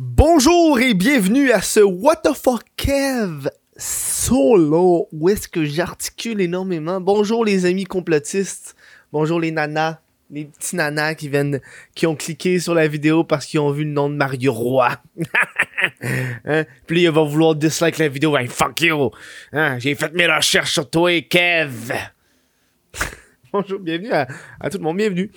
Bonjour et bienvenue à ce What the fuck Kev solo où est-ce que j'articule énormément. Bonjour les amis complotistes, bonjour les nanas, les petits nanas qui viennent, qui ont cliqué sur la vidéo parce qu'ils ont vu le nom de Mario Roy. hein? Puis il va vouloir dislike la vidéo, hey, fuck you. Hein? J'ai fait mes recherches sur toi, Kev. bonjour, bienvenue à tout le monde, bienvenue.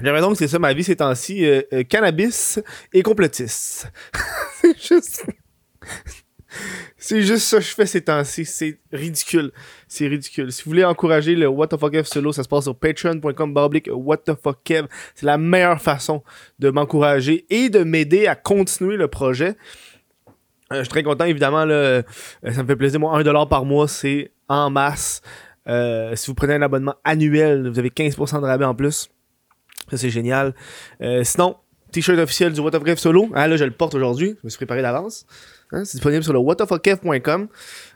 J'aimerais donc, c'est ça ma vie ces temps-ci, euh, euh, cannabis et complotiste. c'est juste... c'est juste ça je fais ces temps-ci. C'est ridicule. C'est ridicule. Si vous voulez encourager le What the fuck Kev solo, ça se passe sur patreon.com baroblique What the fuck Kev. C'est la meilleure façon de m'encourager et de m'aider à continuer le projet. Euh, je suis très content, évidemment. Là, euh, ça me fait plaisir. Moi, 1$ par mois, c'est en masse. Si vous prenez un abonnement annuel, vous avez 15% de rabais en plus. Ça, c'est génial. Euh, sinon, t-shirt officiel du What the Fuck solo. Ah, là, je le porte aujourd'hui. Je me suis préparé d'avance. Hein, c'est disponible sur le whatthefuckkev.com.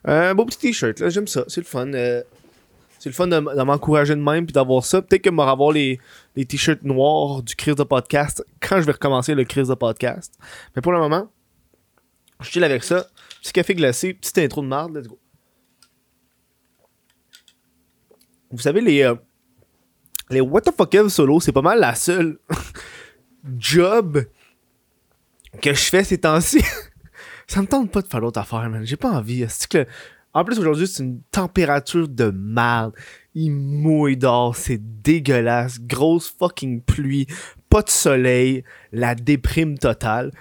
Euh, un beau petit t-shirt. J'aime ça. C'est le fun. Euh, c'est le fun de, m'encourager de même puis d'avoir ça. Peut-être que je vais avoir les, les t-shirts noirs du Crise de podcast quand je vais recommencer le Crise de podcast. Mais pour le moment, je chill avec ça. Petit café glacé, petite intro de marde. Let's go. Vous savez, les, euh, les What the fuck solo, c'est pas mal la seule job que je fais ces temps-ci. ça me tente pas de faire d'autres affaires, man. J'ai pas envie. Que En plus, aujourd'hui, c'est une température de merde. Il mouille dehors, c'est dégueulasse. Grosse fucking pluie, pas de soleil, la déprime totale.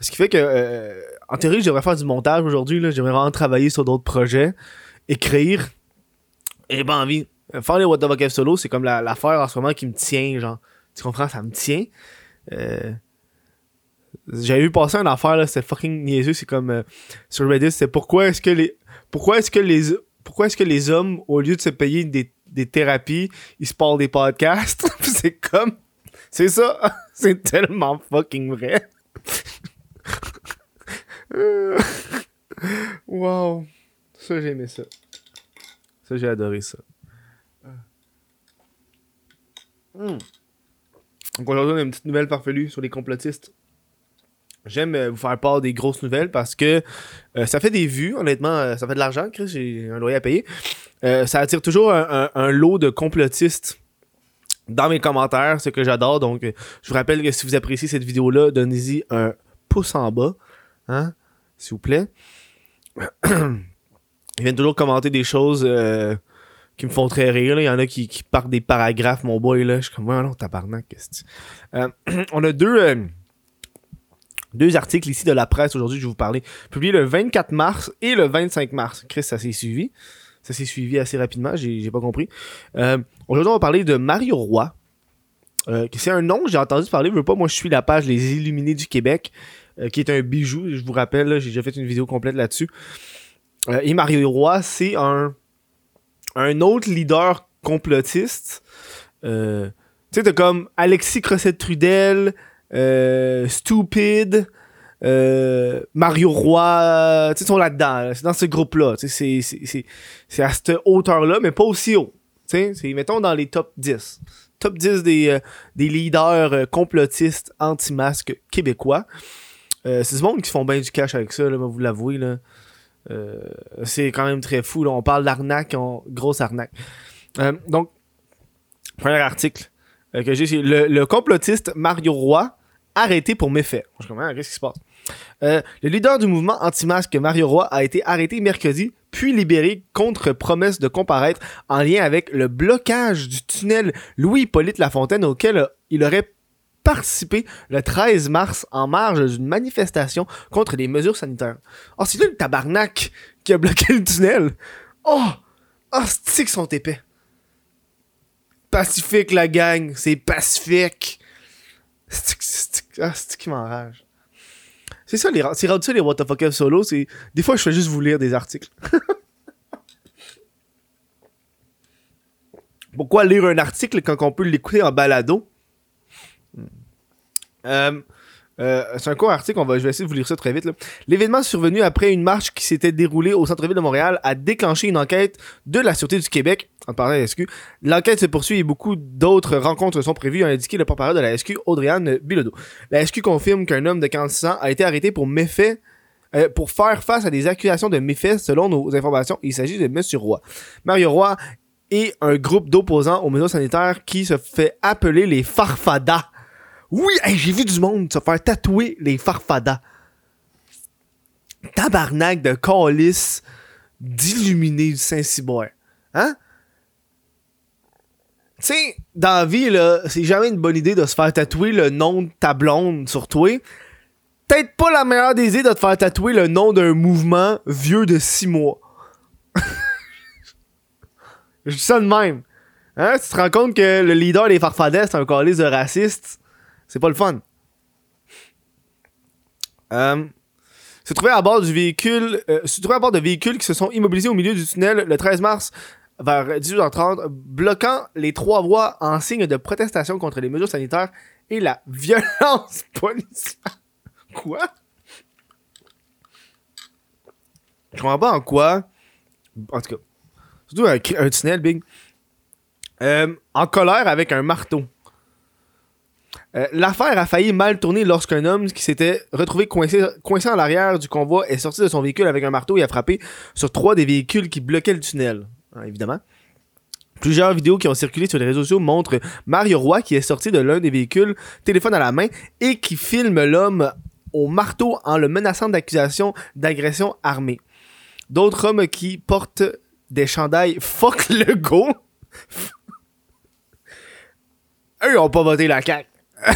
Ce qui fait que, euh, en théorie, je devrais faire du montage aujourd'hui. J'aimerais vraiment travailler sur d'autres projets, écrire. Et pas envie. Faire les What the fuck solo, c'est comme la- l'affaire en ce moment qui me tient, genre. Tu comprends? Ça me tient. Euh, J'avais vu passer une affaire, là, c'était fucking niaiseux. C'est comme euh, sur Reddit, c'est pourquoi est-ce que les. Pourquoi est-ce que les. Pourquoi est-ce que les hommes, au lieu de se payer des, des thérapies, ils se parlent des podcasts? C'est comme. C'est ça. c'est tellement fucking vrai. Wow. Ça, j'ai aimé ça. Ça, j'ai adoré ça. Hmm. Donc aujourd'hui, on a une petite nouvelle farfelue sur les complotistes. J'aime euh, vous faire part des grosses nouvelles parce que euh, ça fait des vues, honnêtement, euh, ça fait de l'argent, Chris, j'ai un loyer à payer. Ça attire toujours un, lot de complotistes dans mes commentaires, ce que j'adore. Donc, je vous rappelle que si vous appréciez cette vidéo-là, donnez-y un pouce en bas, hein, s'il vous plaît. Ils viennent toujours commenter des choses qui me font très rire. là. Il y en a qui, qui partent des paragraphes, mon boy. Là. Je suis comme, ouais, non, tabarnak, que Euh, On a deux, euh, deux articles ici de la presse aujourd'hui, je vais vous parler. Publiés le 24 mars et le 25 mars. Chris, ça s'est suivi. Ça s'est suivi assez rapidement, j'ai pas compris. Euh, Aujourd'hui, on va parler de Mario Roy. Euh, que c'est un nom que j'ai entendu parler, je veux pas, moi je suis la page Les Illuminés du Québec, qui est un bijou, je vous rappelle, j'ai déjà fait une vidéo complète là-dessus. Et Mario Roy, c'est un, un autre leader complotiste. Euh, tu sais, t'as comme Alexis Crossette-Trudel, euh, Stupid, euh, Mario Roy, tu sais, sont là-dedans, là. c'est dans ce groupe-là. C'est- c'est- c'est c'est à cette hauteur-là, mais pas aussi haut. Tu sais, c'est, mettons, dans les top 10. Top 10 des, des leaders complotistes anti-masques québécois. C'est ce monde qui font bien du cash avec ça, là, vous l'avouez. Là. Euh, c'est quand même très fou. On parle d'arnaque, on... grosse arnaque. Euh, donc, premier article euh, que j'ai, c'est le, complotiste Mario Roy arrêté pour méfait. Je comprends, qu'est-ce qui se passe? Le leader du mouvement anti-masque Mario Roy a été arrêté mercredi, puis libéré contre promesse de comparaître en lien avec le blocage du tunnel Louis-Hippolyte Lafontaine auquel il aurait participé le 13 mars en marge d'une manifestation contre les mesures sanitaires. Oh, c'est lui le tabarnak qui a bloqué le tunnel. Oh! Oh, c'est qu'ils sont épais. Pacifique, la gang. C'est pacifique. Ah, c'est qui m'enrage. C'est ça, les, c'est rendu ça les What the fuck solo. C'est, des fois, je fais juste vous lire des articles. Pourquoi lire un article quand on peut l'écouter en balado? Euh, Euh, c'est un court article, on va, je vais essayer de vous lire ça très vite. L'événement survenu après une marche qui s'était déroulée au centre-ville de Montréal a déclenché une enquête de la Sûreté du Québec, en parlant de la SQ. L'enquête se poursuit et beaucoup d'autres rencontres sont prévues, a indiqué le porte-parole de la SQ, Audriane Bilodeau. La SQ confirme qu'un homme de 46 ans a été arrêté pour méfait euh, pour faire face à des accusations de méfaits selon nos informations. Il s'agit de M. Roy. Mario Roy et un groupe d'opposants aux mesures sanitaires qui se fait appeler les Farfadas. Oui, j'ai vu du monde se faire tatouer les Farfadas. Tabarnak de calice d'illuminé du Saint-Cyboire. Hein? Tu sais, dans la vie, c'est jamais une bonne idée de se faire tatouer le nom de ta blonde sur toi. Peut-être pas la meilleure des idées de te faire tatouer le nom d'un mouvement vieux de 6 mois. Je dis ça de même. Hein? Tu te rends compte que le leader des farfadets, c'est un calice de raciste? C'est pas le fun. Euh, se trouver à bord euh, se à bord de véhicules qui se sont immobilisés au milieu du tunnel le 13 mars vers 18h30, bloquant les trois voies en signe de protestation contre les mesures sanitaires et la violence policière. Quoi? Je comprends pas en quoi. En tout cas, surtout un, un tunnel, Big. Euh, en colère avec un marteau. Euh, L'affaire a failli mal tourner lorsqu'un homme qui s'était retrouvé coincé, coincé en l'arrière du convoi est sorti de son véhicule avec un marteau et a frappé sur trois des véhicules qui bloquaient le tunnel. Hein, évidemment. Plusieurs vidéos qui ont circulé sur les réseaux sociaux montrent Mario Roy qui est sorti de l'un des véhicules, téléphone à la main, et qui filme l'homme au marteau en le menaçant d'accusations d'agression armée. D'autres hommes qui portent des chandails fuck le go. Eux, ils ont pas voté la CAQ.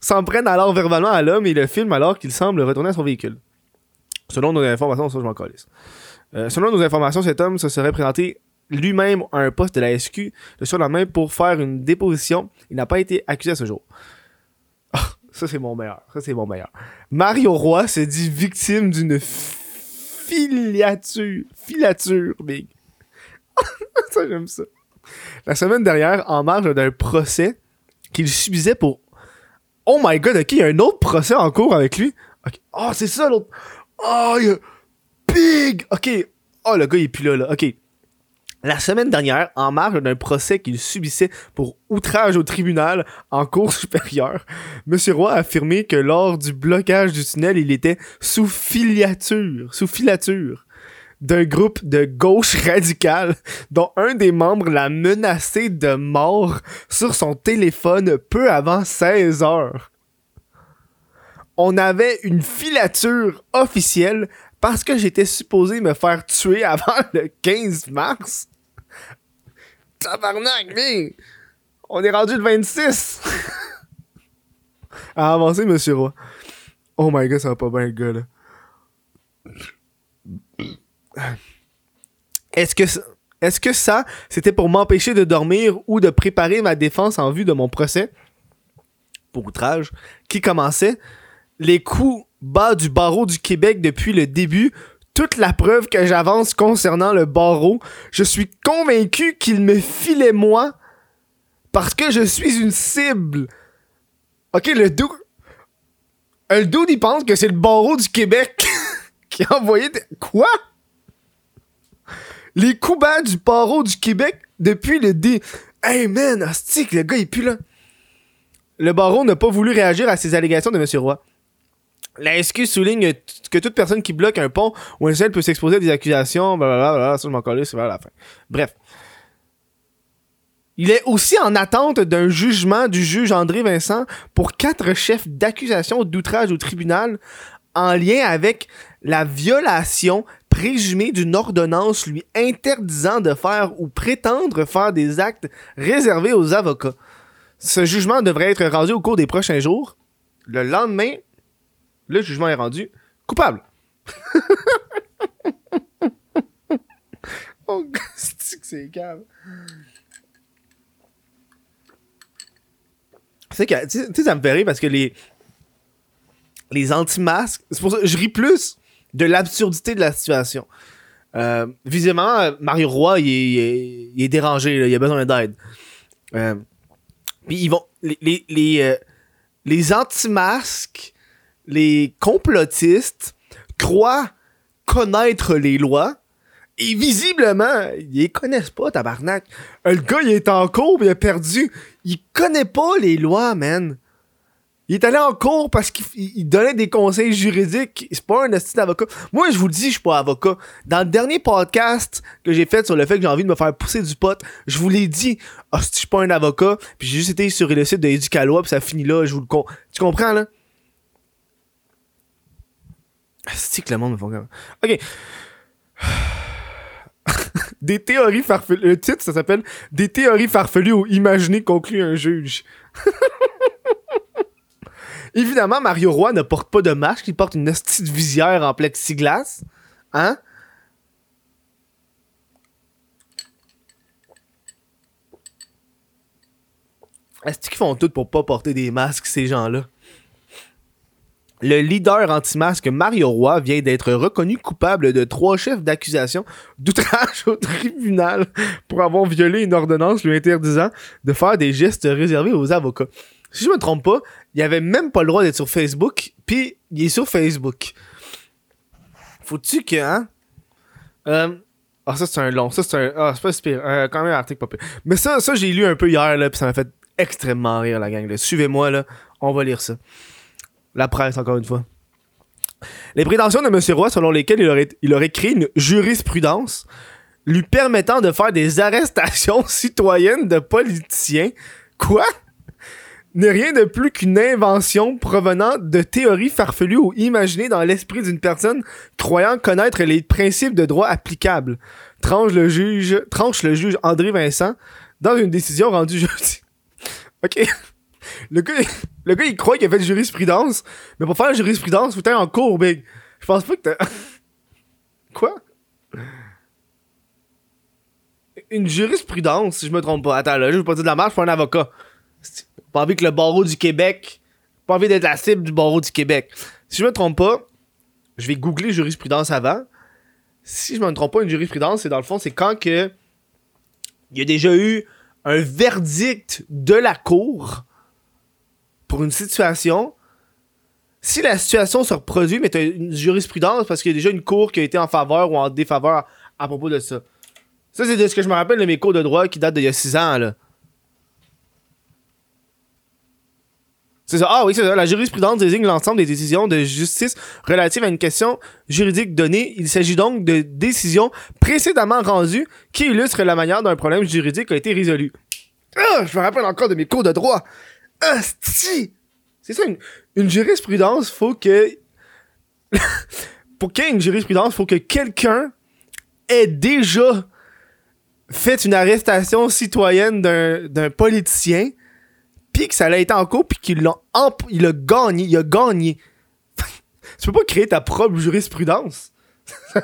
S'en prennent alors verbalement à l'homme et le filment alors qu'il semble retourner à son véhicule. Selon nos informations. Euh, selon nos informations, cet homme se serait présenté lui-même à un poste de la SQ le sur la main pour faire une déposition. Il n'a pas été accusé à ce jour. Ah, ça, c'est mon meilleur. Ça, c'est mon meilleur. Mario Roy se dit victime d'une filature. Filature, big. ça, j'aime ça. La semaine dernière, en marge d'un procès qu'il subissait pour. Oh my god, ok, il y a un autre procès en cours avec lui. Ok. Oh, c'est ça l'autre. Oh, il y a. Big! Ok. Oh, le gars, il est plus là, là. Ok. La semaine dernière, en marge d'un procès qu'il subissait pour outrage au tribunal en cours supérieure, M. Roy a affirmé que lors du blocage du tunnel, il était sous filature, sous filature d'un groupe de gauche radicale dont un des membres l'a menacé de mort sur son téléphone peu avant 16 heures. On avait une filature officielle parce que j'étais supposé me faire tuer avant le 15 mars. Tabarnak, mais on est rendu le 26. à avancer, monsieur Roy. Oh my god, ça va pas bien, le gars, là. Est-ce que, ça- c'était pour m'empêcher de dormir ou de préparer ma défense en vue de mon procès? Pour outrage qui commençait? Les coups bas du barreau du Québec depuis le début, toute la preuve que j'avance concernant le barreau, je suis convaincu qu'il me filait moi parce que je suis une cible. Ok, le dude. Le dude, il pense que c'est le barreau du Québec qui a envoyé. Quoi? Les coups bas du barreau du Québec depuis le dé. Hey man, astique, le gars il pue là. Le barreau n'a pas voulu réagir à ces allégations de M. Roy. La SQ souligne que toute personne qui bloque un pont ou un ciel peut s'exposer à des accusations, blablabla, ça je m'en c'est. Bref. Il est aussi en attente d'un jugement du juge André Vincent pour quatre chefs d'accusation d'outrage au tribunal en lien avec la violation présumée d'une ordonnance lui interdisant de faire ou prétendre faire des actes réservés aux avocats. Ce jugement devrait être rendu au cours des prochains jours. Le lendemain, le jugement est rendu coupable. oh, c'est calme? C'est que, tu sais, ça me fait rire parce que les, les anti-masques, c'est pour ça que je ris plus de l'absurdité de la situation. Euh, visiblement, euh, Mario Roy, il est, dérangé, il a besoin d'aide. Euh, puis ils vont. Les, les, les, les anti-masques, les complotistes croient connaître les lois et visiblement, ils connaissent pas, tabarnak. Le gars, il est en cours, il a perdu. Il connaît pas les lois, man. Il est allé en cours parce qu'il il donnait des conseils juridiques. C'est pas un esti d'avocat. Moi, je vous le dis, je suis pas avocat. Dans le dernier podcast que j'ai fait sur le fait que j'ai envie de me faire pousser du pot, je vous l'ai dit. Je suis pas un avocat. Puis j'ai juste été sur le site de Educalois, puis ça finit là. Je vous le con. Tu comprends, là? C'est que le monde me font. Ok. Des théories farfelues. Le titre, ça s'appelle Des théories farfelues ou imaginées conclut un juge. Évidemment, Mario Roy ne porte pas de masque, il porte une de visière en plexiglas. Hein? Est-ce qu'ils font tout pour pas porter des masques, ces gens-là? Le leader anti-masque Mario Roy vient d'être reconnu coupable de trois chefs d'accusation d'outrage au tribunal pour avoir violé une ordonnance lui interdisant de faire des gestes réservés aux avocats. Si je me trompe pas, il avait même pas le droit d'être sur Facebook, puis il est sur Facebook. Faut-tu que, hein? Euh, Ah, ça c'est un long, ça c'est un. Ah, c'est pas si pire. Euh, quand même un article pas. Mais ça, ça j'ai lu un peu hier, là, puis ça m'a fait extrêmement rire, la gang. Suivez-moi, là, on va lire ça. La presse, encore une fois. Les prétentions de M. Roy, selon lesquelles il aurait, il aurait créé une jurisprudence lui permettant de faire des arrestations citoyennes de politiciens. Quoi? N'est rien de plus qu'une invention provenant de théories farfelues ou imaginées dans l'esprit d'une personne croyant connaître les principes de droit applicables. Tranche le juge, tranche le juge André Vincent dans une décision rendue jeudi. ok. Le gars, le gars, il croit qu'il a fait de jurisprudence, mais pour faire la jurisprudence, faut être en cours, big. Je pense pas que t'as. Quoi? Une jurisprudence, si je me trompe pas. Attends, là, je veux pas dire de la marche, je un avocat. Pas envie que le barreau du Québec. Pas envie d'être la cible du barreau du Québec. Si je me trompe pas, je vais googler jurisprudence avant. Si je me trompe pas, une jurisprudence, c'est dans le fond, c'est quand que. Il y a déjà eu un verdict de la cour pour une situation. Si la situation se reproduit, mais t'as une jurisprudence parce qu'il y a déjà une cour qui a été en faveur ou en défaveur à propos de ça. Ça, c'est de ce que je me rappelle de mes cours de droit qui datent d'il y a 6 ans, là. C'est ça. Ah oui, c'est ça. La jurisprudence désigne l'ensemble des décisions de justice relatives à une question juridique donnée. Il s'agit donc de décisions précédemment rendues qui illustrent la manière dont un problème juridique a été résolu. Ah, je me rappelle encore de mes cours de droit. C'est ça, une, une jurisprudence, faut que... pour qu'il y ait une jurisprudence, faut que quelqu'un ait déjà fait une arrestation citoyenne d'un d'un politicien puis que ça a été en cours, puis qu'il l'a il a gagné, il a gagné. tu peux pas créer ta propre jurisprudence.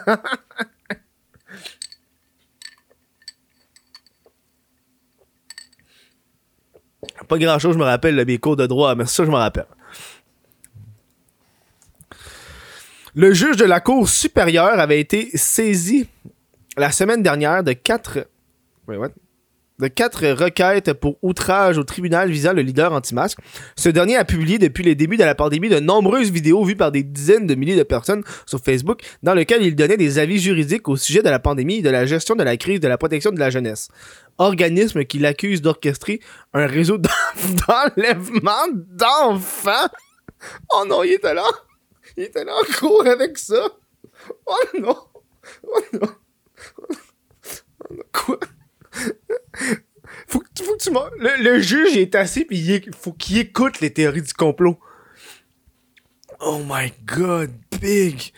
pas grand chose, je me rappelle de mes cours de droit, mais ça, je me rappelle. Le juge de la Cour supérieure avait été saisi la semaine dernière de quatre. Wait, what? De quatre requêtes pour outrage au tribunal visant le leader anti-masque. Ce dernier a publié depuis les débuts de la pandémie de nombreuses vidéos vues par des dizaines de milliers de personnes sur Facebook dans lesquelles il donnait des avis juridiques au sujet de la pandémie de la gestion de la crise de la protection de la jeunesse. Organisme qui l'accuse d'orchestrer un réseau d'en- d'enlèvement d'enfants. Oh non, il était là. Il était là en cours avec ça. Oh non. Oh non. Oh non. Quoi? faut, que, faut que tu le, le juge est assis puis il faut qu'il écoute les théories du complot. Oh my god, big.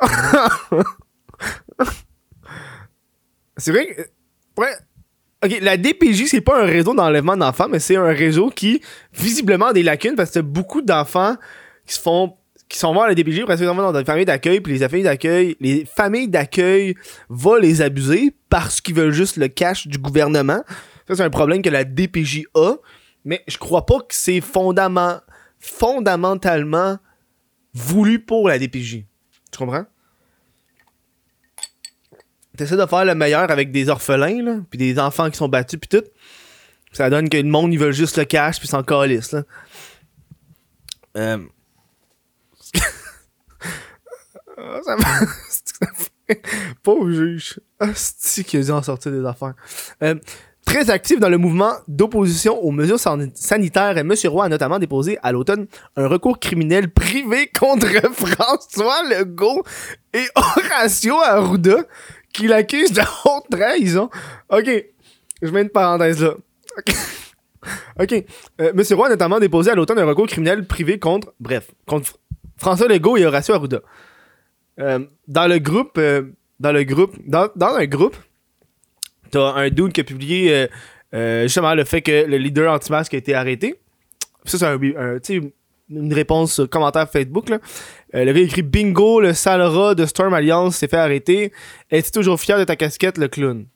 c'est vrai que ouais, OK, la DPJ c'est pas un réseau d'enlèvement d'enfants, mais c'est un réseau qui visiblement a des lacunes parce que beaucoup d'enfants qui se font qui sont voir à la DPJ sont dans des familles d'accueil puis les familles d'accueil les familles d'accueil vont les abuser parce qu'ils veulent juste le cash du gouvernement. Ça c'est un problème que la DPJ a, mais je crois pas que c'est fondament fondamentalement voulu pour la DPJ. Tu comprends? T'essaies de faire le meilleur avec des orphelins là, puis des enfants qui sont battus puis tout. Ça donne que le monde ils veulent juste le cash puis s'en calisse là. Euh... Ah, ça m'a... Pauvre juge. Hostie qui a dû en sortir des affaires. Euh, très actif dans le mouvement d'opposition aux mesures san- sanitaires, M. Roy a notamment déposé à l'automne un recours criminel privé contre François Legault et Horacio Arruda qui l'accusent de haute trahison. Ok, je mets une parenthèse là. Ok. Ok. Euh, M. Roy a notamment déposé à l'automne un recours criminel privé contre, bref, contre François Legault et Horacio Arruda. Euh, dans le groupe, euh, dans le groupe, dans, dans un groupe, t'as un dude qui a publié euh, justement le fait que le leader anti-masque a été arrêté. Ça, c'est une réponse commentaire Facebook. Là. Le gars écrit Bingo, le sale rat de Storm Alliance s'est fait arrêter. Es-tu toujours fier de ta casquette, le clown?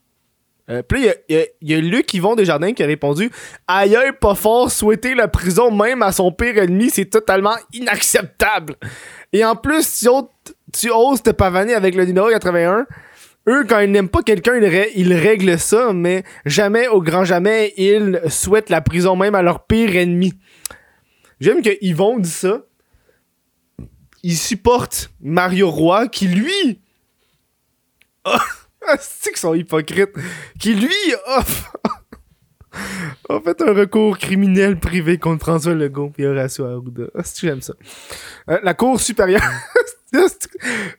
Euh, puis il y y a Luc Yvon Desjardins qui a répondu Aïe, pas fort, souhaiter la prison même à son pire ennemi, c'est totalement inacceptable. Et en plus, tu, oses- tu oses te pavaner avec le numéro 81. Eux, quand ils n'aiment pas quelqu'un, ils, rè- ils règlent ça, mais jamais, au grand jamais, ils souhaitent la prison même à leur pire ennemi. J'aime que Yvon dit ça. Il supporte Mario Roy, qui lui. Ah, c'est qu'ils sont hypocrites. Qui lui a, a fait un recours criminel privé contre François Legault et Horacio Arruda. Ah, que j'aime ça? Euh, la Cour supérieure.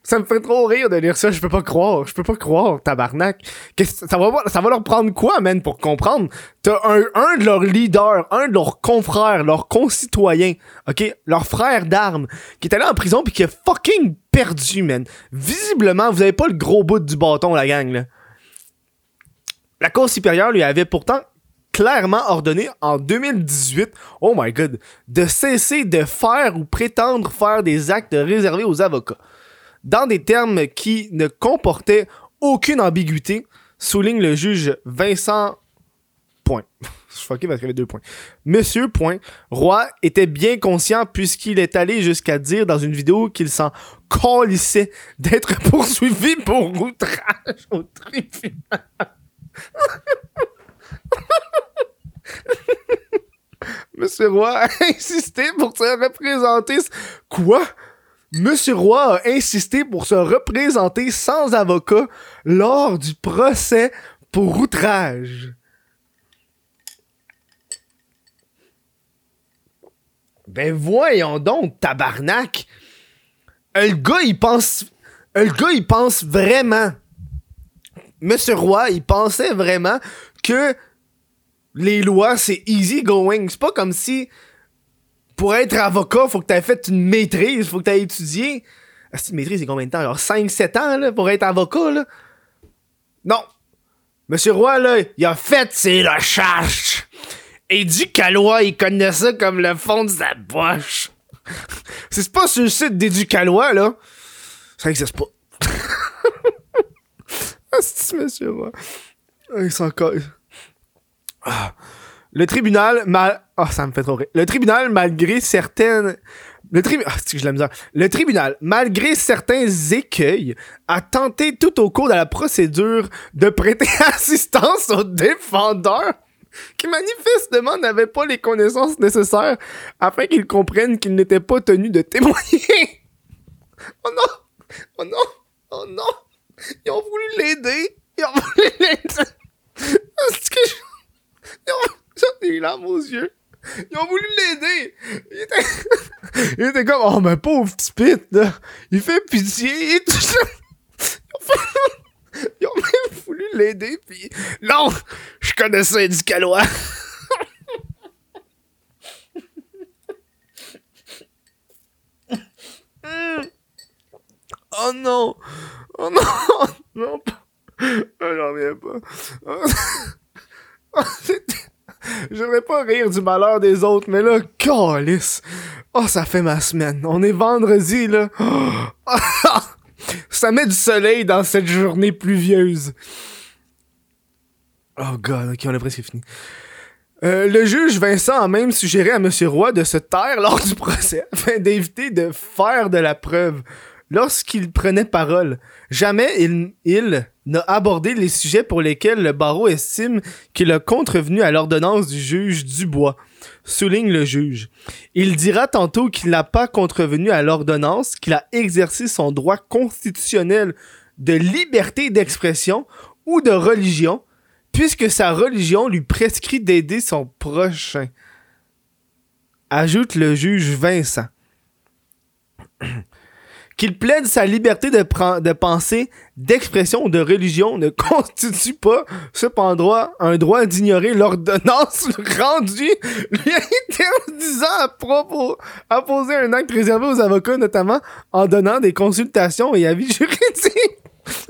ça me fait trop rire de lire ça. Je peux pas croire. Je peux pas croire, tabarnak. Ça, va, leur prendre quoi, man, pour comprendre? T'as un, un de leurs leaders, un de leurs confrères, leurs concitoyens, ok? Leur frère d'armes, qui est allé en prison puis qui a fucking perdu, man. Visiblement, vous avez pas le gros bout du bâton, la gang, là. La Cour supérieure lui avait pourtant clairement ordonné en 2018, oh my god, de cesser de faire ou prétendre faire des actes réservés aux avocats. Dans des termes qui ne comportaient aucune ambiguïté, souligne le juge Vincent Point. Je suis parce qu'il y avait deux points. Monsieur Point, Roy était bien conscient puisqu'il est allé jusqu'à dire dans une vidéo qu'il s'en calissait d'être poursuivi pour outrage au tribunal. Monsieur Roy a insisté pour se représenter. Quoi? Monsieur Roy a insisté pour se représenter sans avocat lors du procès pour outrage. Ben voyons donc, tabarnak! Euh, Le gars, il pense... euh, Le gars, il pense vraiment... Monsieur Roy, il pensait vraiment que les lois, c'est easy going. C'est pas comme si pour être avocat, faut que t'aies fait une maîtrise, faut que t'aies étudié. Ah, une maîtrise, c'est combien de temps? Alors 5-7 ans là, pour être avocat, là? Non. Monsieur Roy, là, il a fait ses recherches. Et dit qu'Alois, il connaît ça comme le fond de sa poche. c'est pas sur le site d'Éducalois, là. Ça existe pas. ah, c'est monsieur Roy? Ah, Il s'en casse. Ah. Le tribunal, mal... Oh, ça me fait trop rire. Le tribunal, malgré certaines... Le, ah, la le tribunal, malgré certains écueils, a tenté tout au cours de la procédure de prêter assistance aux défendeurs qui manifestement n'avaient pas les connaissances nécessaires afin qu'ils comprennent qu'ils n'étaient pas tenus de témoigner. Oh non! Oh non! Oh non! Ils ont voulu l'aider! Ils ont voulu l'aider! Que. Ils ont... Eu larmes aux yeux. Ils ont voulu l'aider. Il était... Il était comme, oh, mais pauvre petit pit, là. Il fait pitié. Ils ont, même voulu l'aider, puis non, je connais ça, du calois. oh non. Oh non. Non. Oh, J'en reviens pas. Pas rire du malheur des autres, mais là, calice. Oh, ça fait ma semaine. On est vendredi, là. Ça met du soleil dans cette journée pluvieuse. Oh god, ok, on a presque fini. Euh, le juge Vincent a même suggéré à M. Roy de se taire lors du procès afin d'éviter de faire de la preuve lorsqu'il prenait parole. Jamais il, il n'a abordé les sujets pour lesquels le barreau estime qu'il a contrevenu à l'ordonnance du juge Dubois, souligne le juge. Il dira tantôt qu'il n'a pas contrevenu à l'ordonnance, qu'il a exercé son droit constitutionnel de liberté d'expression ou de religion, puisque sa religion lui prescrit d'aider son prochain. Ajoute le juge Vincent. Qu'il plaide sa liberté de, de pensée, d'expression ou de religion ne constitue pas, cependant, un droit d'ignorer l'ordonnance rendue lui interdisant à, propos, à poser un acte réservé aux avocats, notamment en donnant des consultations et avis juridiques.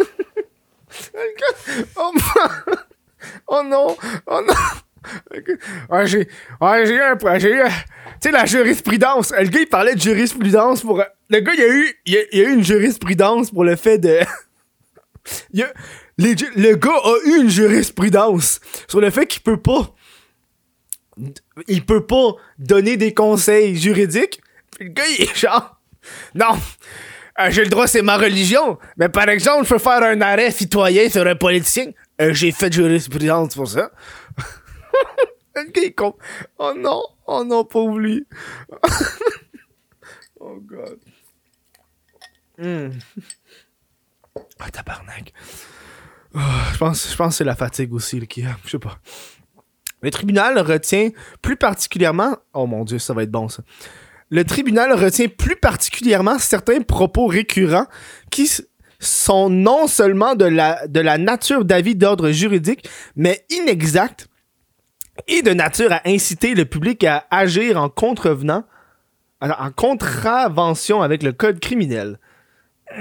oh, oh non, oh non. Ouais, j'ai, eu un, tu sais, la jurisprudence. Le gars, il parlait de jurisprudence pour, le gars, il il a, eu une jurisprudence pour le fait de, il a, le gars a eu une jurisprudence sur le fait qu'il peut pas, il peut pas donner des conseils juridiques. Le gars, il est genre, non, euh, j'ai le droit, c'est ma religion. Mais par exemple, je peux faire un arrêt citoyen sur un politicien. Euh, j'ai fait jurisprudence pour ça. Oh non, oh non, pauvre lui. oh god. Hmm. Oh, tabarnak. Oh, je pense, je pense que c'est la fatigue aussi qui a. Je sais pas. Le tribunal retient plus particulièrement. Oh mon dieu, ça va être bon ça. Le tribunal retient plus particulièrement certains propos récurrents qui sont non seulement de la, de la nature d'avis d'ordre juridique, mais inexacts et de nature à inciter le public à agir en contrevenant, en contravention avec le code criminel.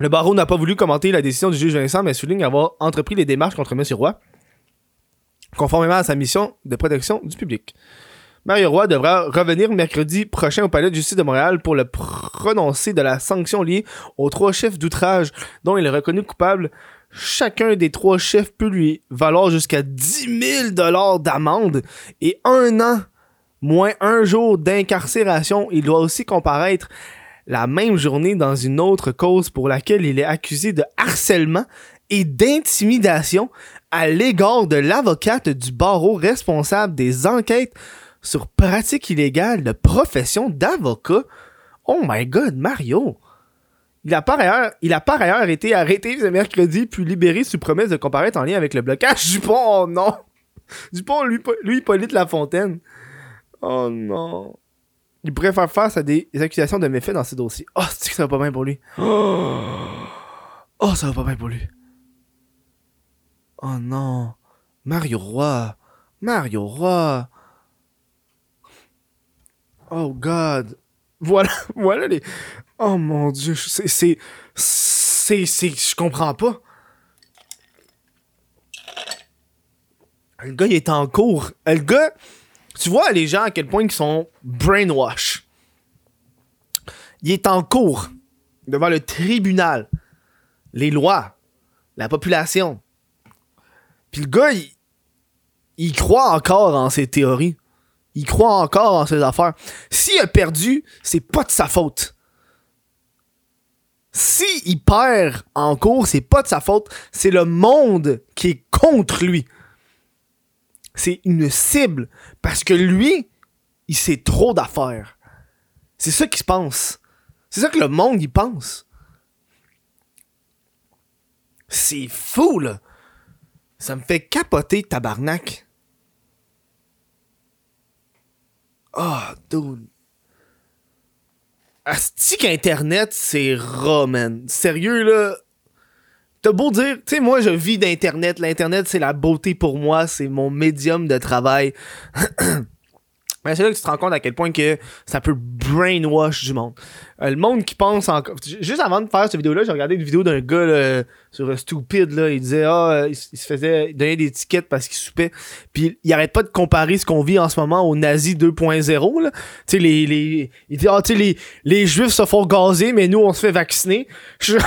Le barreau n'a pas voulu commenter la décision du juge Vincent, mais souligne avoir entrepris les démarches contre M. Roy, conformément à sa mission de protection du public. Mario Roy devra revenir mercredi prochain au Palais de justice de Montréal pour le prononcer de la sanction liée aux trois chefs d'outrage dont il est reconnu coupable chacun des trois chefs peut lui valoir jusqu'à 10 000 dollars d'amende et un an moins un jour d'incarcération. Il doit aussi comparaître la même journée dans une autre cause pour laquelle il est accusé de harcèlement et d'intimidation à l'égard de l'avocate du barreau responsable des enquêtes sur pratiques illégales de profession d'avocat. Oh my god, Mario! Il a, par ailleurs, il été arrêté ce mercredi puis libéré sous promesse de comparaître en lien avec le blocage Dupont. Oh non! Dupont, lui, lui Hippolyte Lafontaine. Oh non. Il pourrait faire face à des, accusations de méfaits dans ses dossiers. Oh, c'est que ça va pas bien pour lui? Oh, oh ça va pas bien pour lui. Oh non. Mario Roy. Mario Roy. Oh God. Voilà, voilà les. Oh mon dieu, c'est. C'est. C'est. Je comprends pas. Le gars, il est en cours. Le gars. Tu vois les gens à quel point ils sont brainwash. Il est en cours devant le tribunal, les lois, la population. Puis le gars, il, il croit encore en ses théories. Il croit encore en ses affaires. S'il a perdu, c'est pas de sa faute. S'il il perd en cours, c'est pas de sa faute. C'est le monde qui est contre lui. C'est une cible. Parce que lui, il sait trop d'affaires. C'est ça qu'il se pense. C'est ça que le monde y pense. C'est fou, là. Ça me fait capoter, tabarnak. Oh, dude. Asti qu'Internet, c'est raw, man. Sérieux, là. T'as beau dire, tu sais, moi, je vis d'Internet. L'Internet, c'est la beauté pour moi. C'est mon médium de travail. Mais c'est là que tu te rends compte à quel point que ça peut brainwash du monde. Euh, le monde qui pense encore. Juste avant de faire cette vidéo-là, j'ai regardé une vidéo d'un gars sur Stupid. Là, il disait Ah, il, se faisait donner des tickets parce qu'il soupait. Puis il arrête pas de comparer ce qu'on vit en ce moment aux nazis 2.0. Tu sais, les, les. Il dit Ah, tu sais, les, les juifs se font gazer, mais nous on se fait vacciner. Je...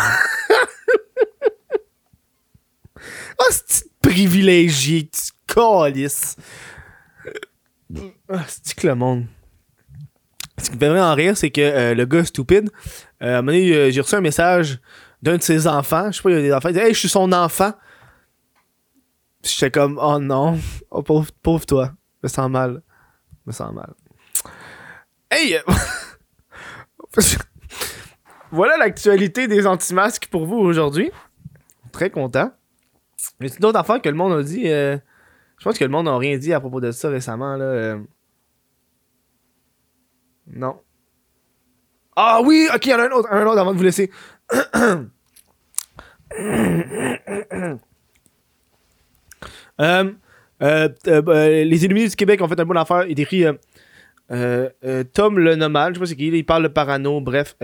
ah, c'est privilégié, tu calices. Ah, c'est que le monde? qui me fait vraiment rire, c'est que euh, le gars stupide, euh, à un moment donné, j'ai reçu un message d'un de ses enfants. Je sais pas, il y a des enfants. Il dit Hey, je suis son enfant. J'étais comme Oh non, oh, pauvre, pauvre toi. Je me sens mal. Je me sens mal. Hey! voilà l'actualité des anti-masques pour vous aujourd'hui. Très content. Mais c'est d'autres affaires que le monde a dit. euh, je pense que le monde n'a rien dit à propos de ça récemment. Là, euh. Non. Ah oui, ok, il y en a un autre, un autre avant de vous laisser. Euh, euh, les Illuminés du Québec ont fait un bon affaire. Il écrit euh, Tom le Nomade, je sais pas c'est qui, il parle de parano, bref.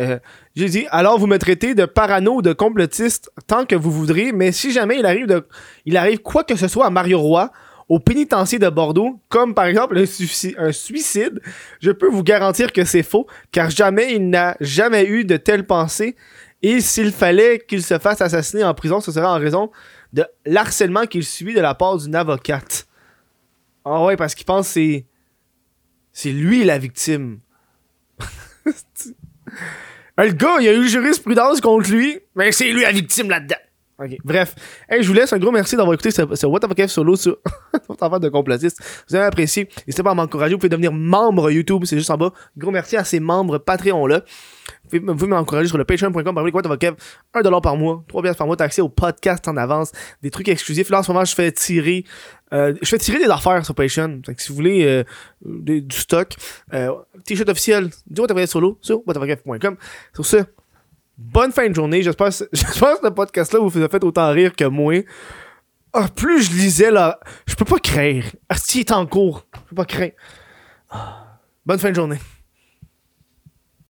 J'ai dit alors vous me traitez de parano ou de complotiste tant que vous voudrez, mais si jamais il arrive de, il arrive quoi que ce soit à Mario Roy, au pénitencier de Bordeaux, comme par exemple un, suici- un suicide, je peux vous garantir que c'est faux, car jamais il n'a jamais eu de telle pensée. Et s'il fallait qu'il se fasse assassiner en prison, ce serait en raison de l'harcèlement qu'il subit de la part d'une avocate. Ah ouais, parce qu'il pense que c'est. C'est lui la victime. Le gars, il y a eu jurisprudence contre lui, mais c'est lui la victime là-dedans. Ok, bref. Hey, je vous laisse un gros merci d'avoir écouté ce, ce What the fuck solo sur votre affaire de complotiste. Vous avez apprécié. N'hésitez pas à m'encourager. Vous pouvez devenir membre YouTube, c'est juste en bas. Gros merci à ces membres Patreon-là. Vous pouvez, m'encourager sur le patreon.com par What fuck F. 1$ par mois, 3$ piastres par mois. T'as accès au podcast en avance, des trucs exclusifs. Là, en ce moment, je fais tirer. euh, je fais tirer des affaires sur Patreon. Fait que si vous voulez euh, du stock, euh, t-shirt officiel du What solo sur whatthefuckf.com. Sur ce, bonne fin de journée. J'espère que ce podcast-là vous a fait autant rire que moi. Ah, plus je lisais là, je peux pas craindre. Ah, si, il est en cours. Je peux pas craindre. Bonne fin de journée.